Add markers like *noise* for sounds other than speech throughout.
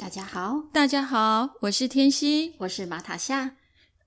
大家好，大家好，我是天熙，我是马塔夏。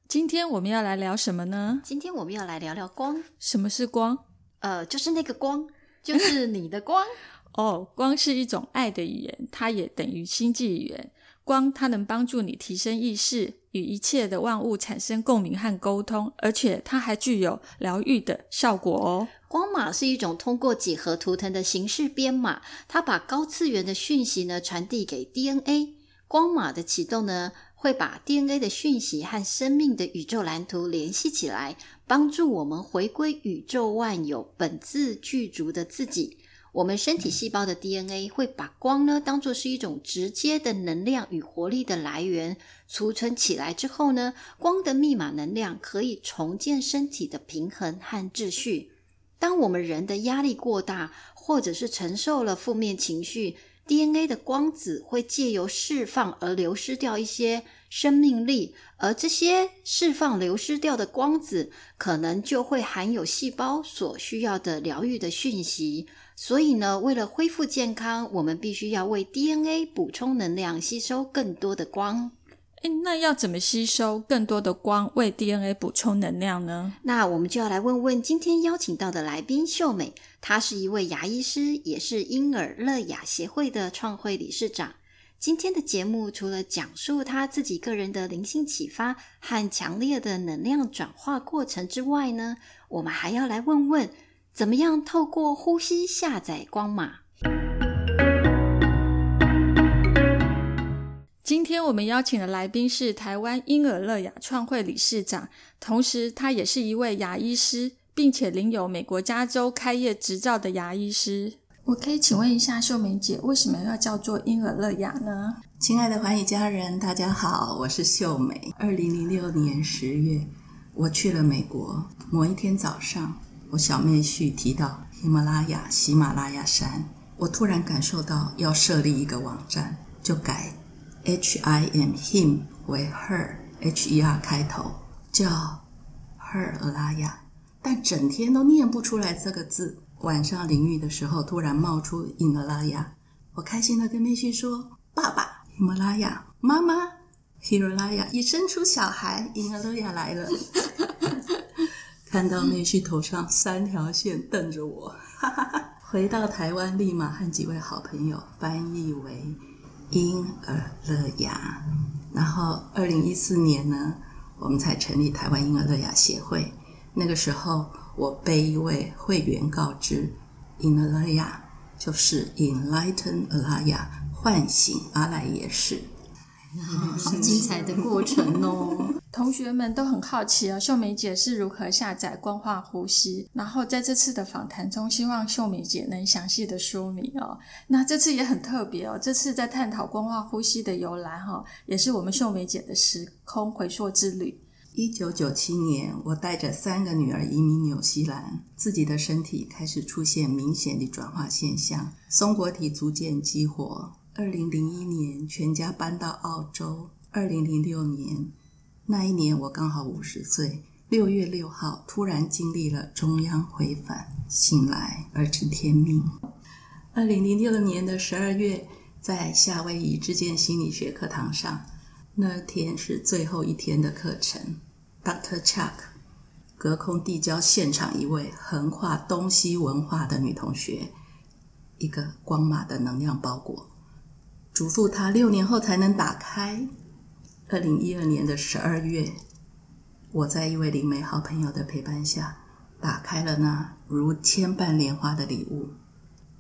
今天我们要来聊什么呢？今天我们要来聊聊光。什么是光？呃，就是那个光，就是你的光。*laughs* 哦，光是一种爱的语言，它也等于星际语言。光它能帮助你提升意识，与一切的万物产生共鸣和沟通，而且它还具有疗愈的效果哦。光码是一种通过几何图腾的形式编码，它把高次元的讯息呢传递给 DNA。光码的启动呢，会把 DNA 的讯息和生命的宇宙蓝图联系起来，帮助我们回归宇宙万有本自具足的自己。我们身体细胞的 DNA 会把光呢当做是一种直接的能量与活力的来源，储存起来之后呢，光的密码能量可以重建身体的平衡和秩序。当我们人的压力过大，或者是承受了负面情绪，DNA 的光子会借由释放而流失掉一些生命力，而这些释放流失掉的光子，可能就会含有细胞所需要的疗愈的讯息。所以呢，为了恢复健康，我们必须要为 DNA 补充能量，吸收更多的光。诶，那要怎么吸收更多的光，为 DNA 补充能量呢？那我们就要来问问今天邀请到的来宾秀美，她是一位牙医师，也是婴儿乐雅协会的创会理事长。今天的节目除了讲述她自己个人的灵性启发和强烈的能量转化过程之外呢，我们还要来问问。怎么样透过呼吸下载光码？天我们邀请的来宾是台湾婴儿乐雅创会理事长，同时他也是一位牙医师，并且领有美国加州开业执照的牙医师。我可以请问一下秀梅姐，为什么要叫做婴儿乐雅呢？亲爱的寰宇家人，大家好，我是秀美。二零零六年十月，我去了美国。某一天早上。我小妹婿提到喜马拉雅、喜马拉雅山，我突然感受到要设立一个网站，就改 H I M him 为 her，H E R 开头，叫 her 阿拉雅，但整天都念不出来这个字。晚上淋浴的时候，突然冒出喜马拉雅，我开心的跟妹婿说：“爸爸，喜马拉雅，妈妈，喜马拉雅，已生出小孩，喜马拉雅来了。*laughs* ”看到妹婿头上三条线瞪着我，哈哈哈。回到台湾立马和几位好朋友翻译为婴儿乐雅。然后二零一四年呢，我们才成立台湾婴儿乐雅协会。那个时候，我被一位会员告知，婴儿乐雅就是 Enlighten 阿拉雅，唤醒阿赖耶识。好精彩的过程哦！同学们都很好奇哦，秀梅姐是如何下载光化呼吸？然后在这次的访谈中，希望秀梅姐能详细的说明哦。那这次也很特别哦，这次在探讨光化呼吸的由来哈，也是我们秀梅姐的时空回溯之旅。一九九七年，我带着三个女儿移民纽西兰，自己的身体开始出现明显的转化现象，松果体逐渐激活。二零零一年，全家搬到澳洲。二零零六年，那一年我刚好五十岁。六月六号，突然经历了中央回返，醒来而知天命。二零零六年的十二月，在夏威夷之间心理学课堂上，那天是最后一天的课程。Dr. Chuck 隔空递交现场一位横跨东西文化的女同学一个光马的能量包裹。嘱咐他六年后才能打开。二零一二年的十二月，我在一位灵媒好朋友的陪伴下，打开了那如千瓣莲花的礼物。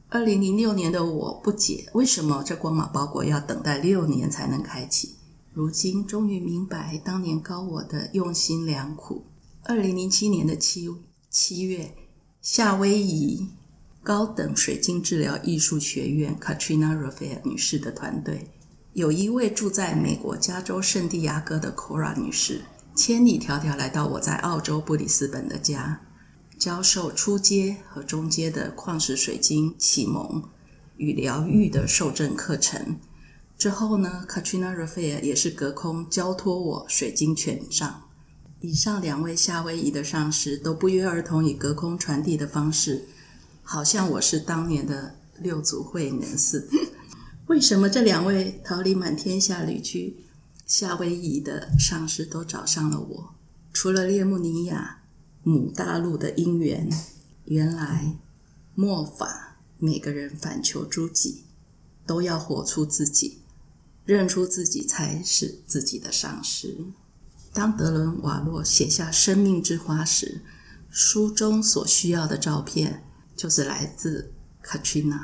二零零六年的我不解，为什么这光马包裹要等待六年才能开启？如今终于明白当年高我的用心良苦。二零零七年的七七月，夏威夷。高等水晶治疗艺术学院 Katrina Raphael 女士的团队有一位住在美国加州圣地亚哥的 Cora 女士，千里迢迢来到我在澳洲布里斯本的家，教授初阶和中阶的矿石水晶启蒙与疗愈的受证课程。之后呢，Katrina Rafael 也是隔空交托我水晶权杖。以上两位夏威夷的上师都不约而同以隔空传递的方式，好像我是当年的六祖慧能似的。为什么这两位桃李满天下旅居夏威夷的上师都找上了我？除了列穆尼亚母大陆的因缘，原来末法每个人反求诸己，都要活出自己，认出自己才是自己的上师。当德伦瓦洛写下《生命之花》时，书中所需要的照片就是来自 Katrina。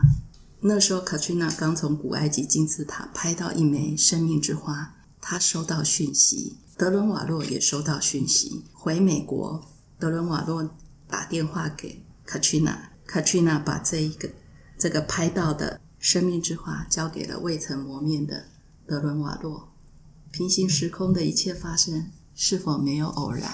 那时候，Katrina 刚从古埃及金字塔拍到一枚生命之花，她收到讯息，德伦瓦洛也收到讯息。回美国，德伦瓦洛打电话给 Katrina，Katrina 把这一个这个拍到的生命之花交给了未曾磨面的德伦瓦洛。平行时空的一切发生，是否没有偶然？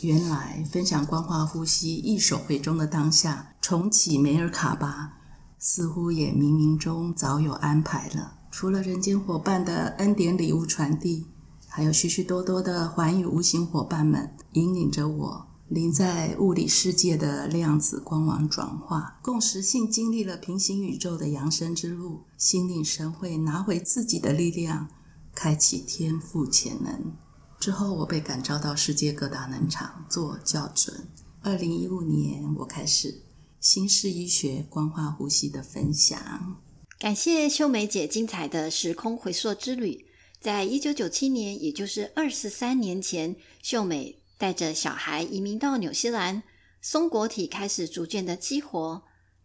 原来，分享光化呼吸，一手回中的当下，重启梅尔卡巴。似乎也冥冥中早有安排了。除了人间伙伴的恩典礼物传递，还有许许多多的环宇无形伙伴们引领着我，临在物理世界的量子光网转化，共识性经历了平行宇宙的扬升之路，心领神会，拿回自己的力量，开启天赋潜能。之后，我被感召到世界各大能场做校准。二零一五年，我开始。新式医学光化呼吸的分享，感谢秀梅姐精彩的时空回溯之旅。在一九九七年，也就是二十三年前，秀美带着小孩移民到纽西兰，松果体开始逐渐的激活。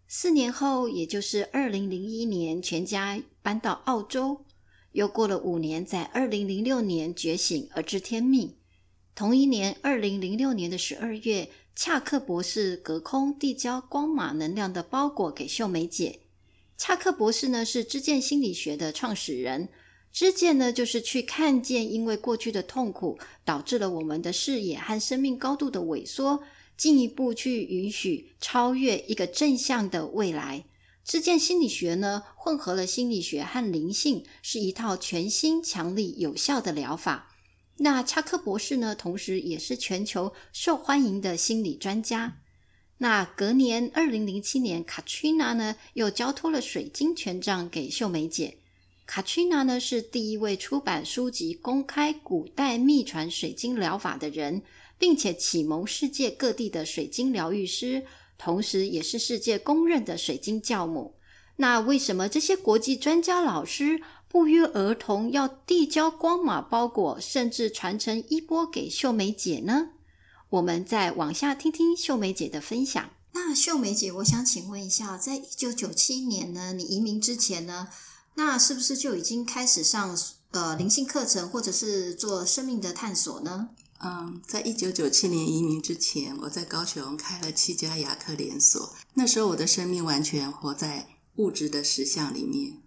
四年后，也就是二零零一年，全家搬到澳洲。又过了五年，在二零零六年觉醒而知天命。同一年，二零零六年的十二月。恰克博士隔空递交光马能量的包裹给秀梅姐。恰克博士呢是知见心理学的创始人。知见呢就是去看见，因为过去的痛苦导致了我们的视野和生命高度的萎缩，进一步去允许超越一个正向的未来。知见心理学呢混合了心理学和灵性，是一套全新、强力、有效的疗法。那恰克博士呢，同时也是全球受欢迎的心理专家。那隔年，二零零七年，卡 n 娜呢又交托了水晶权杖给秀梅姐。卡 n 娜呢是第一位出版书籍公开古代秘传水晶疗法的人，并且启蒙世界各地的水晶疗愈师，同时也是世界公认的水晶教母。那为什么这些国际专家老师？不约而同要递交光马包裹，甚至传承衣钵给秀梅姐呢？我们再往下听听秀梅姐的分享。那秀梅姐，我想请问一下，在一九九七年呢，你移民之前呢，那是不是就已经开始上呃灵性课程，或者是做生命的探索呢？嗯，在一九九七年移民之前，我在高雄开了七家牙科连锁。那时候我的生命完全活在物质的实相里面。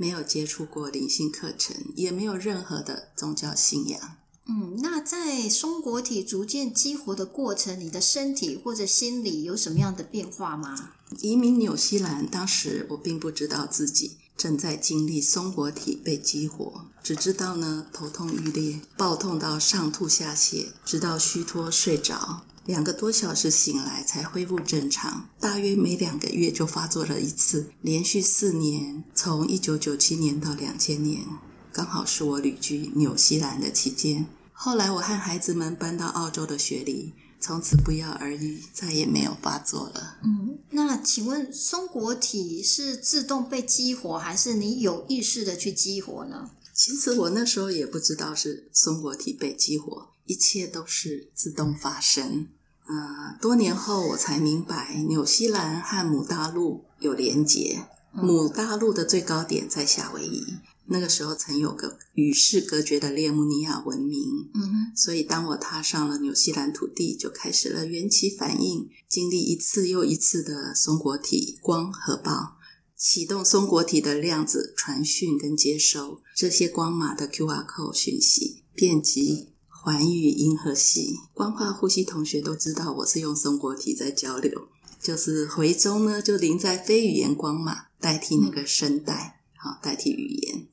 没有接触过灵性课程，也没有任何的宗教信仰。嗯，那在松果体逐渐激活的过程，你的身体或者心理有什么样的变化吗？移民纽西兰，当时我并不知道自己正在经历松果体被激活，只知道呢头痛欲裂，暴痛到上吐下泻，直到虚脱睡着。两个多小时醒来才恢复正常，大约每两个月就发作了一次，连续四年，从一九九七年到两千年，刚好是我旅居纽西兰的期间。后来我和孩子们搬到澳洲的雪梨，从此不药而愈，再也没有发作了。嗯，那请问松果体是自动被激活，还是你有意识的去激活呢？其实我那时候也不知道是松果体被激活，一切都是自动发生。呃，多年后我才明白，纽西兰和母大陆有连结。母大陆的最高点在夏威夷，那个时候曾有个与世隔绝的列姆尼亚文明。嗯哼，所以当我踏上了纽西兰土地，就开始了缘起反应，经历一次又一次的松果体光和爆，启动松果体的量子传讯跟接收这些光码的 QR code 讯息，遍及环宇银河系。光化呼吸同学都知道，我是用松果体在交流，就是回中呢就临在非语言光嘛代替那个声带，好、代替语言。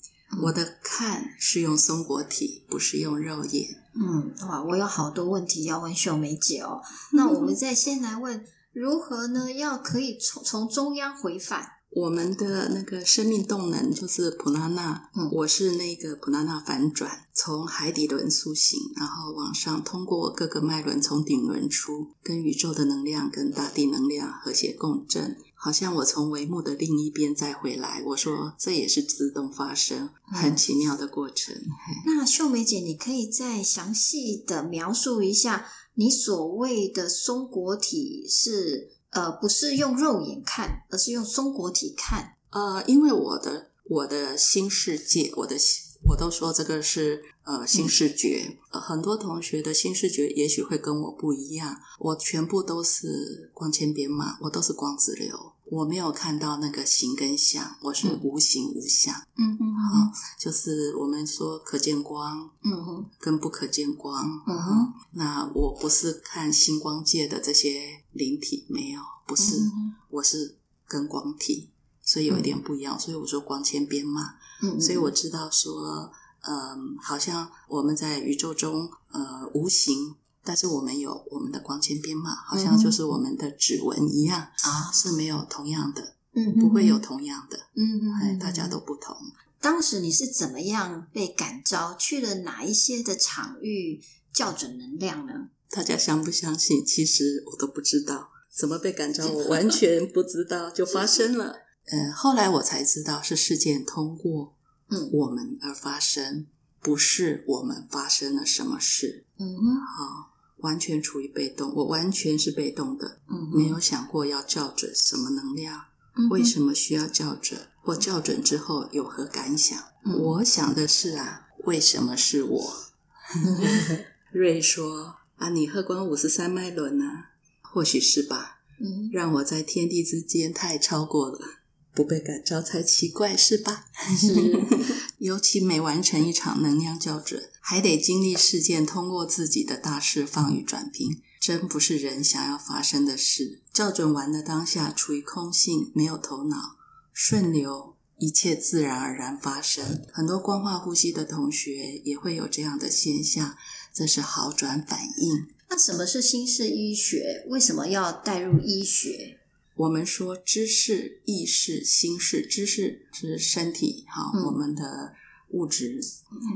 我的看是用松果体，不是用肉眼。嗯，哇，我有好多问题要问秀梅姐哦。那我们再先来问，如何呢？要可以从从中央回返？我们的那个生命动能就是普拉纳，嗯我是那个普拉纳反转，从海底轮苏醒，然后往上通过各个脉轮从顶轮出，跟宇宙的能量跟大地能量和谐共振，好像我从帷幕的另一边再回来。我说这也是自动发生，很奇妙的过程。嘿 *laughs* 那秀梅姐，你可以再详细的描述一下，你所谓的松果体是呃，不是用肉眼看，而是用松果体看。呃，因为我的我的新世界，我的我都说这个是呃新视觉、呃，很多同学的新视觉也许会跟我不一样，我全部都是光纤编码，我都是光子流，我没有看到那个形跟相，我是嗯。无形无相，嗯嗯就是我们说可见光嗯哼跟不可见光，嗯哼。那我不是看星光界的这些灵体，没有，不是，嗯我是跟光体，所以有一点不一样。所以我说光纤编码，嗯，所以我知道说，嗯，好像我们在宇宙中，呃，无形，但是我们有我们的光纤编码，好像就是我们的指纹一样，啊，是没有同样的，嗯不会有同样的，嗯嗯哎，大家都不同。当时你是怎么样被感召，去了哪一些的场域校准能量呢？大家相不相信？其实我都不知道怎么被感召，我完全不知道，就发生了。嗯，*laughs* 后来我才知道是事件通过嗯我们而发生，不是我们发生了什么事。嗯哼好，完全处于被动，我完全是被动的，嗯没有想过要校准什么能量，为什么需要校准，或校准之后有何感想？嗯我想的是啊，为什么是我？*laughs* 瑞说啊，你喝光五十三脉轮啊，或许是吧，嗯让我在天地之间太超过了。不被感召才奇怪，是吧？是 *laughs* 尤其每完成一场能量校准，还得经历事件，通过自己的大释放与转变，真不是人想要发生的事。校准完的当下，处于空性，没有头脑，顺流，一切自然而然发生。很多光化呼吸的同学也会有这样的现象，这是好转反应。那什么是新式医学？为什么要带入医学？我们说知识、意识、心识，知识是身体哈，嗯我们的物质，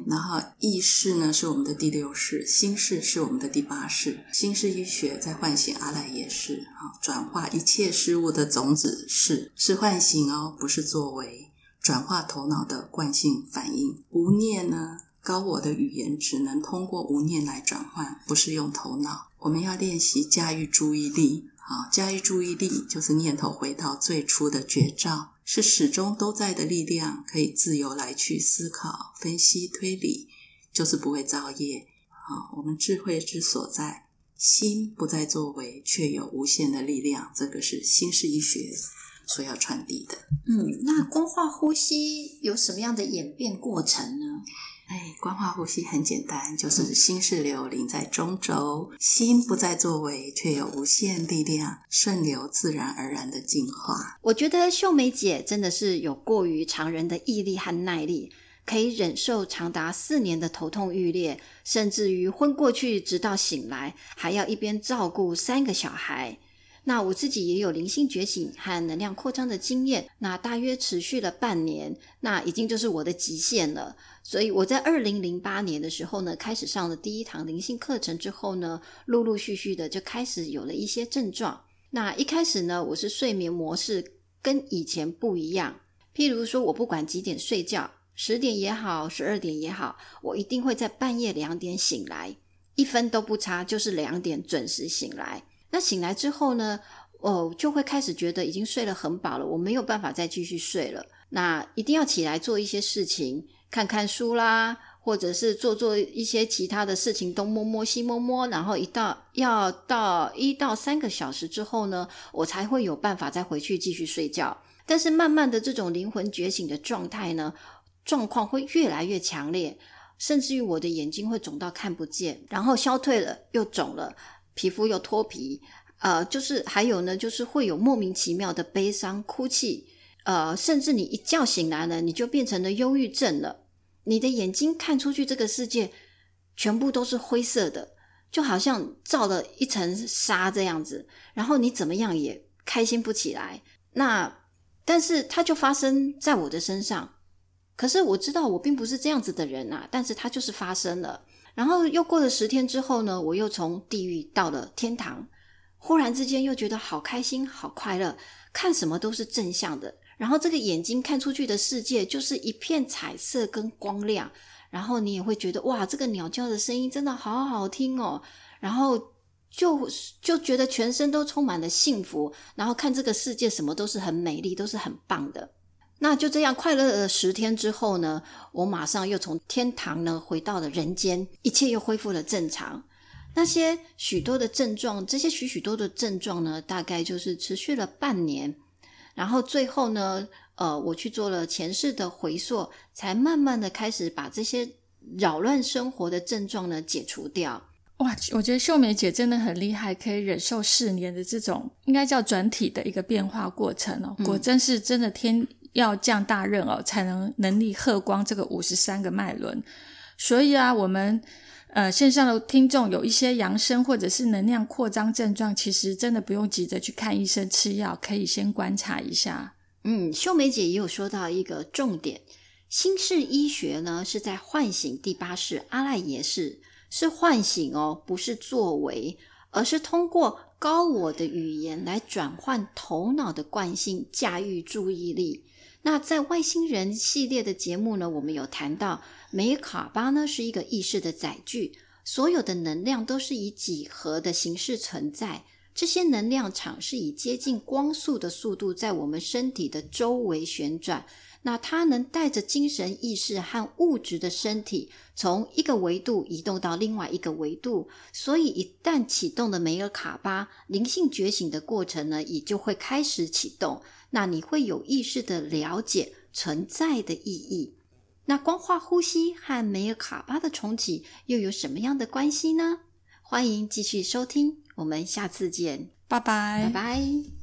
然后意识呢是我们的第六识，心式是我们的第八识。心式医学在唤醒阿赖耶识，哈，转化一切事物的种子是是唤醒哦，不是作为，转化头脑的惯性反应。无念呢，高我的语言只能通过无念来转换，不是用头脑。我们要练习驾驭注意力。啊，驾驭注意力就是念头回到最初的绝招，是始终都在的力量，可以自由来去思考、分析、推理，就是不会造业。啊，我们智慧之所在，心不再作为，却有无限的力量，这个是新式医学所要传递的。嗯，那光化呼吸有什么样的演变过程呢？哎，光化呼吸很简单，就是心是流灵在中轴，心不再作为，却有无限力量，顺流自然而然的进化。我觉得秀梅姐真的是有过于常人的毅力和耐力，可以忍受长达四年的头痛欲裂，甚至于昏过去直到醒来，还要一边照顾三个小孩。那我自己也有灵性觉醒和能量扩张的经验，那大约持续了半年，那已经就是我的极限了。所以我在二零零八年的时候呢，开始上了第一堂灵性课程之后呢，陆陆续续的就开始有了一些症状。那一开始呢，我是睡眠模式跟以前不一样，譬如说我不管几点睡觉，十点也好，十二点也好，我一定会在半夜两点醒来，一分都不差，就是两点准时醒来。那醒来之后呢，哦，就会开始觉得已经睡了很饱了，我没有办法再继续睡了。那一定要起来做一些事情，看看书啦，或者是做做一些其他的事情，东摸摸西摸摸，然后一到要到一到三个小时之后呢，我才会有办法再回去继续睡觉。但是慢慢的这种灵魂觉醒的状态呢，状况会越来越强烈，甚至于我的眼睛会肿到看不见，然后消退了又肿了，皮肤又脱皮，呃，就是还有呢，就是会有莫名其妙的悲伤、哭泣，呃，甚至你一觉醒来了，你就变成了忧郁症了，你的眼睛看出去这个世界全部都是灰色的。就好像罩了一层纱这样子，然后你怎么样也开心不起来。那但是它就发生在我的身上，可是我知道我并不是这样子的人啊，但是它就是发生了。然后又过了十天之后呢，我又从地狱到了天堂，忽然之间又觉得好开心、好快乐，看什么都是正向的。然后这个眼睛看出去的世界就是一片彩色跟光亮。然后你也会觉得哇，这个鸟叫的声音真的好好听哦。然后就就觉得全身都充满了幸福。然后看这个世界，什么都是很美丽，都是很棒的。那就这样快乐了十天之后呢，我马上又从天堂呢回到了人间，一切又恢复了正常。那些许多的症状，这些许许多的症状呢，大概就是持续了半年。然后最后呢？呃，我去做了前世的回溯，才慢慢的开始把这些扰乱生活的症状呢解除掉。哇，我觉得秀梅姐真的很厉害，可以忍受四年的这种应该叫转体的一个变化过程哦。果真是真的天要降大任哦，才能能力喝光这个五十三个脉轮。所以啊，我们呃线上的听众有一些扬声或者是能量扩张症状，其实真的不用急着去看医生吃药，可以先观察一下。嗯，秀梅姐也有说到一个重点，新式医学呢是在唤醒第八世阿赖耶识，是唤醒哦，不是作为，而是通过高我的语言来转换头脑的惯性，驾驭注意力。那在外星人系列的节目呢，我们有谈到梅卡巴呢是一个意识的载具，所有的能量都是以几何的形式存在。这些能量场是以接近光速的速度在我们身体的周围旋转，那它能带着精神意识和物质的身体从一个维度移动到另外一个维度，所以一旦启动的梅尔卡巴灵性觉醒的过程呢，也就会开始启动。那你会有意识的了解存在的意义。那光化呼吸和梅尔卡巴的重启又有什么样的关系呢？欢迎继续收听。我们下次见，拜拜，拜拜。